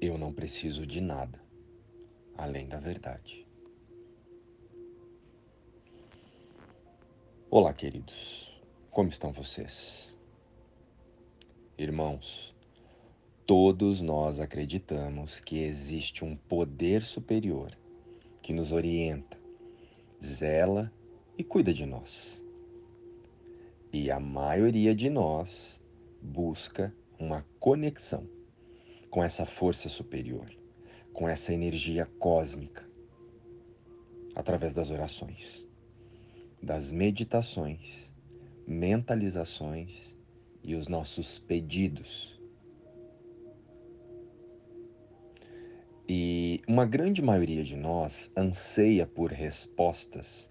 Eu não preciso de nada além da verdade. Olá, queridos. Como estão vocês? Irmãos, todos nós acreditamos que existe um poder superior que nos orienta, zela e cuida de nós. E a maioria de nós busca uma conexão com essa força superior, com essa energia cósmica, através das orações, das meditações, mentalizações e os nossos pedidos. E uma grande maioria de nós anseia por respostas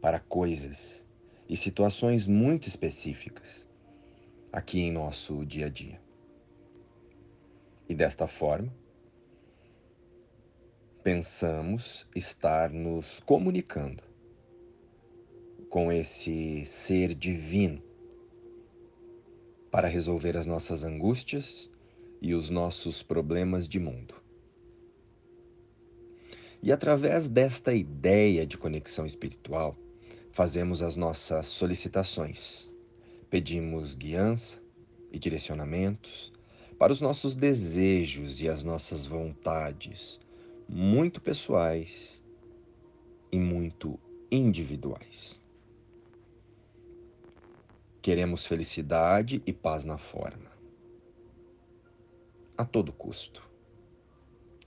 para coisas e situações muito específicas aqui em nosso dia a dia. E desta forma, pensamos estar nos comunicando com esse ser divino para resolver as nossas angústias e os nossos problemas de mundo. E através desta ideia de conexão espiritual, fazemos as nossas solicitações, pedimos guiança e direcionamentos para os nossos desejos e as nossas vontades, muito pessoais e muito individuais. Queremos felicidade e paz na forma, a todo custo.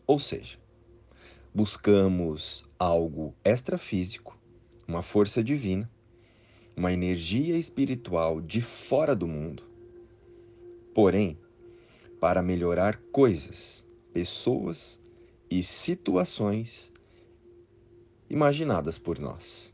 Ou seja, buscamos algo extrafísico, uma força divina, uma energia espiritual de fora do mundo, porém, para melhorar coisas, pessoas e situações imaginadas por nós.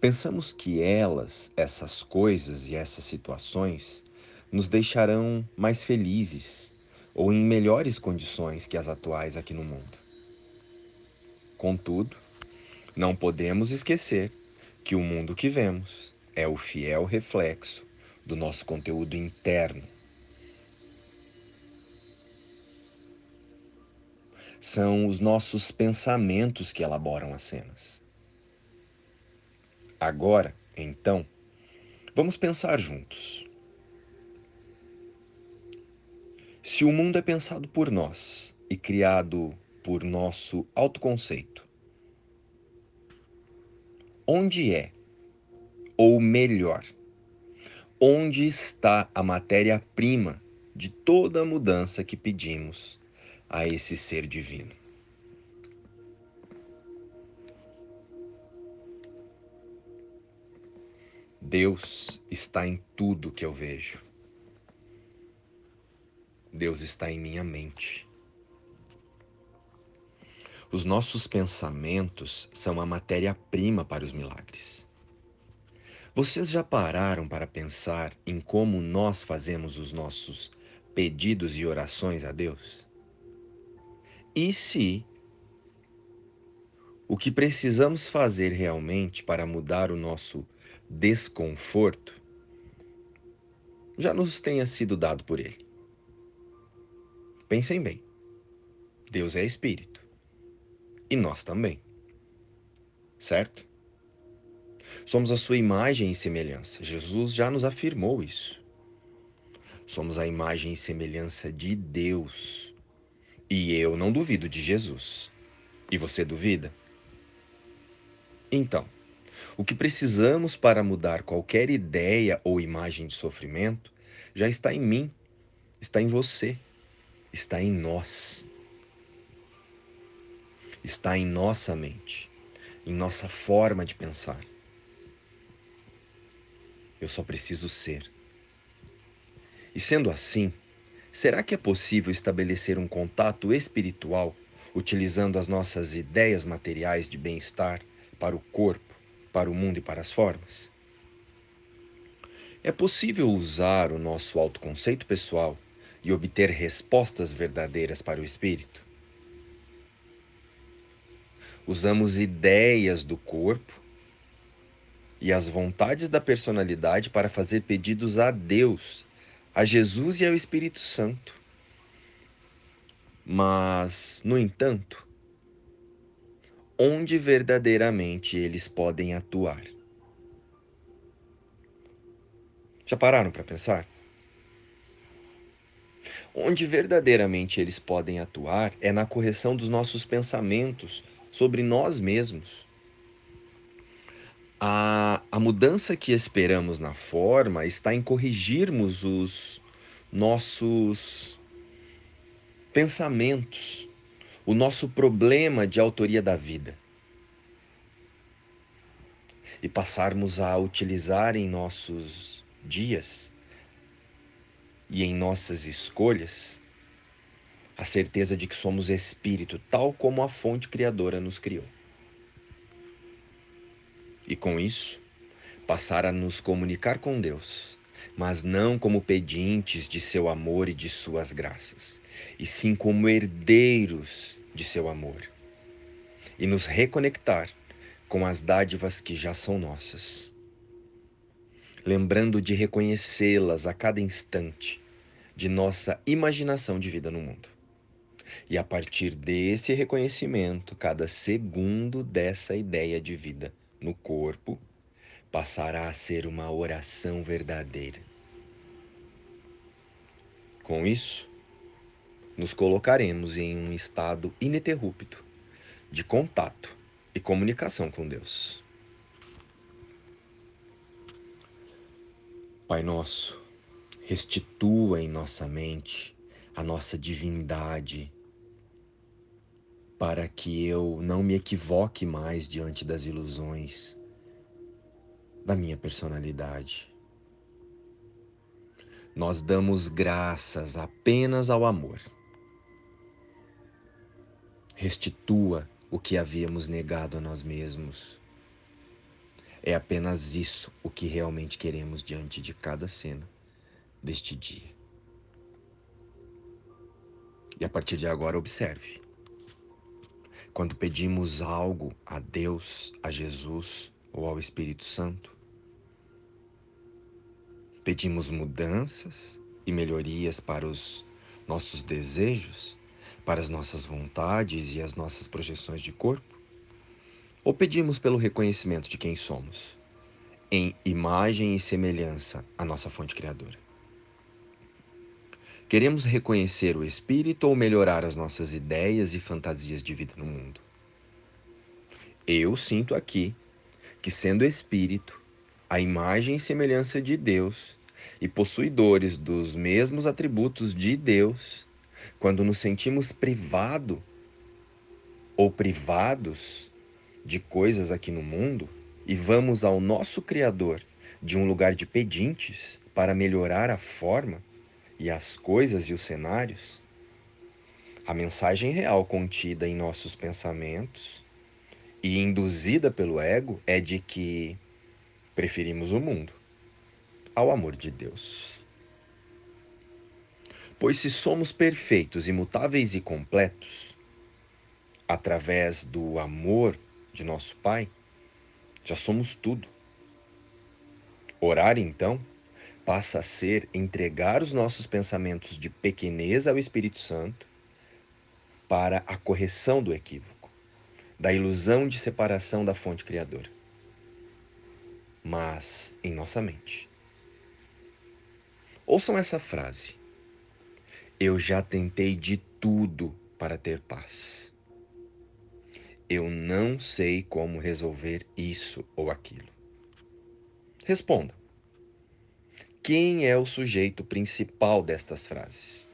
Pensamos que elas, essas coisas e essas situações, nos deixarão mais felizes ou em melhores condições que as atuais aqui no mundo. Contudo, não podemos esquecer que o mundo que vemos é o fiel reflexo do nosso conteúdo interno. São os nossos pensamentos que elaboram as cenas. Agora, então, vamos pensar juntos. Se o mundo é pensado por nós e criado por nosso autoconceito, onde é, ou melhor, onde está a matéria-prima de toda a mudança que pedimos a esse ser divino. Deus está em tudo que eu vejo. Deus está em minha mente. Os nossos pensamentos são a matéria-prima para os milagres. Vocês já pararam para pensar em como nós fazemos os nossos pedidos e orações a Deus? E se o que precisamos fazer realmente para mudar o nosso desconforto já nos tenha sido dado por Ele? Pensem bem. Deus é Espírito. E nós também. Certo? Somos a sua imagem e semelhança. Jesus já nos afirmou isso. Somos a imagem e semelhança de Deus. E eu não duvido de Jesus. E você duvida? Então, o que precisamos para mudar qualquer ideia ou imagem de sofrimento já está em mim, está em você, está em nós. Está em nossa mente, em nossa forma de pensar. Eu só preciso ser. E sendo assim, será que é possível estabelecer um contato espiritual utilizando as nossas ideias materiais de bem-estar para o corpo, para o mundo e para as formas? É possível usar o nosso autoconceito pessoal e obter respostas verdadeiras para o espírito? Usamos ideias do corpo e as vontades da personalidade para fazer pedidos a Deus a Jesus e ao Espírito Santo. Mas, no entanto, onde verdadeiramente eles podem atuar? Já pararam para pensar? Onde verdadeiramente eles podem atuar é na correção dos nossos pensamentos sobre nós mesmos. A, a mudança que esperamos na forma está em corrigirmos os nossos pensamentos, o nosso problema de autoria da vida. E passarmos a utilizar em nossos dias e em nossas escolhas a certeza de que somos espírito, tal como a fonte criadora nos criou. E com isso, passar a nos comunicar com Deus, mas não como pedintes de seu amor e de suas graças, e sim como herdeiros de seu amor, e nos reconectar com as dádivas que já são nossas lembrando de reconhecê-las a cada instante de nossa imaginação de vida no mundo. E a partir desse reconhecimento, cada segundo dessa ideia de vida no corpo passará a ser uma oração verdadeira. Com isso, nos colocaremos em um estado ininterrupto de contato e comunicação com Deus. Pai nosso, restitua em nossa mente a nossa divindade, para que eu não me equivoque mais diante das ilusões da minha personalidade. Nós damos graças apenas ao amor. Restitua o que havíamos negado a nós mesmos é apenas isso o que realmente queremos diante de cada cena deste dia. E a partir de agora, observe. Quando pedimos algo a Deus, a Jesus ou ao Espírito Santo, pedimos mudanças e melhorias para os nossos desejos, para as nossas vontades e as nossas projeções de corpo? Ou pedimos pelo reconhecimento de quem somos, em imagem e semelhança à nossa fonte criadora? Queremos reconhecer o Espírito ou melhorar as nossas ideias e fantasias de vida no mundo? Eu sinto aqui que, sendo Espírito, a imagem e semelhança de Deus e possuidores dos mesmos atributos de Deus, quando nos sentimos privado ou privados de coisas aqui no mundo e vamos ao nosso Criador de um lugar de pedintes para melhorar a forma e as coisas e os cenários, a mensagem real contida em nossos pensamentos e induzida pelo ego é de que preferimos o mundo ao amor de Deus. Pois se somos perfeitos, imutáveis e completos, através do amor de nosso Pai, já somos tudo. Orar, então, passa a ser entregar os nossos pensamentos de pequenez ao Espírito Santo para a correção do equívoco, da ilusão de separação da fonte criadora. Mas em nossa mente. Ouçam essa frase. Eu já tentei de tudo para ter paz. Eu não sei como resolver isso ou aquilo. Responda. Quem é o sujeito principal destas frases?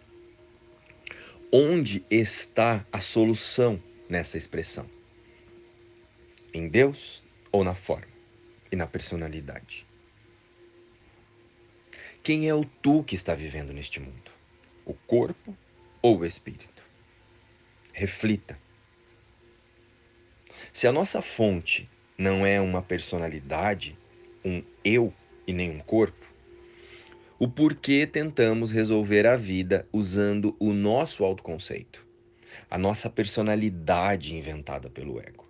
Onde está a solução nessa expressão? Em Deus ou na forma e na personalidade? Quem é o tu que está vivendo neste mundo? O corpo ou o espírito? Reflita se a nossa fonte não é uma personalidade, um eu e nem um corpo, o porquê tentamos resolver a vida usando o nosso autoconceito, a nossa personalidade inventada pelo ego.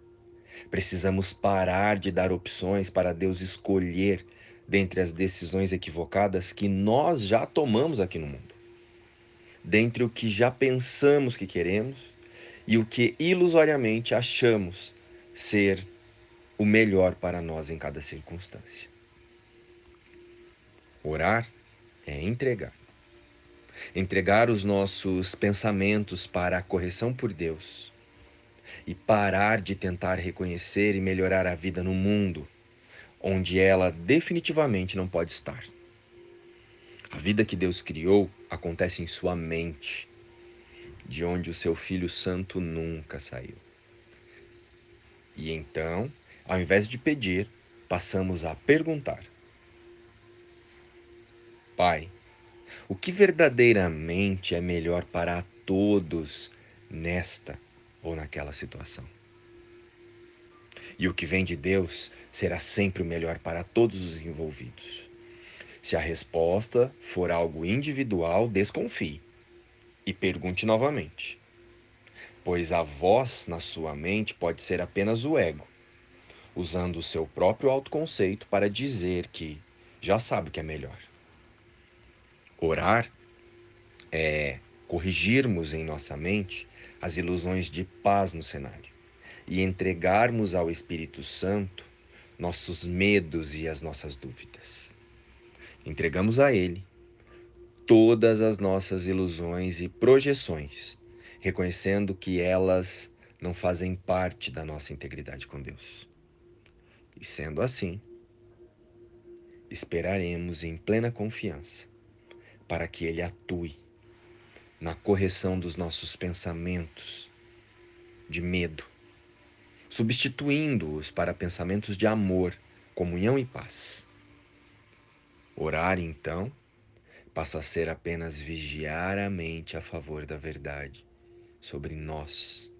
Precisamos parar de dar opções para Deus escolher dentre as decisões equivocadas que nós já tomamos aqui no mundo, dentre o que já pensamos que queremos e o que ilusoriamente achamos ser o melhor para nós em cada circunstância. Orar é entregar. Entregar os nossos pensamentos para a correção por Deus e parar de tentar reconhecer e melhorar a vida no mundo onde ela definitivamente não pode estar. A vida que Deus criou acontece em sua mente, de onde o seu Filho Santo nunca saiu. E então, ao invés de pedir, passamos a perguntar: Pai, o que verdadeiramente é melhor para todos nesta ou naquela situação? E o que vem de Deus será sempre o melhor para todos os envolvidos. Se a resposta for algo individual, desconfie e pergunte novamente. Pois a voz na sua mente pode ser apenas o ego, usando o seu próprio autoconceito para dizer que já sabe o que é melhor. Orar é corrigirmos em nossa mente as ilusões de paz no cenário e entregarmos ao Espírito Santo nossos medos e as nossas dúvidas. Entregamos a Ele todas as nossas ilusões e projeções, reconhecendo que elas não fazem parte da nossa integridade com Deus. E sendo assim, esperaremos em plena confiança para que Ele atue na correção dos nossos pensamentos de medo, substituindo-os para pensamentos de amor, comunhão e paz. Orar, então, passa a ser apenas vigiar a mente a favor da verdade sobre nós,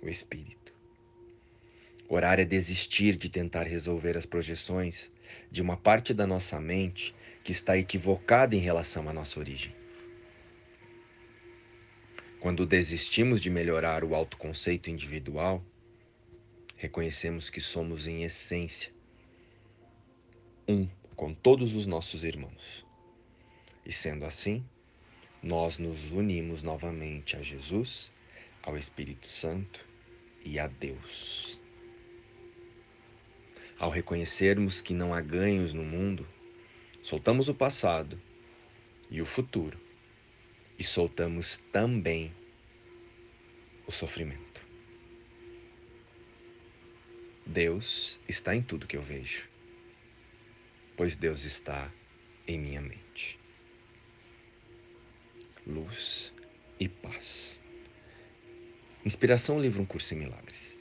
o Espírito. Orar é desistir de tentar resolver as projeções de uma parte da nossa mente que está equivocada em relação à nossa origem. Quando desistimos de melhorar o autoconceito individual, reconhecemos que somos, em essência, um com todos os nossos irmãos. E sendo assim, nós nos unimos novamente a Jesus, ao Espírito Santo e a Deus. Ao reconhecermos que não há ganhos no mundo, soltamos o passado e o futuro e soltamos também o sofrimento. Deus está em tudo que eu vejo, pois Deus está em minha mente. Luz e paz. Inspiração livro Um Curso em Milagres.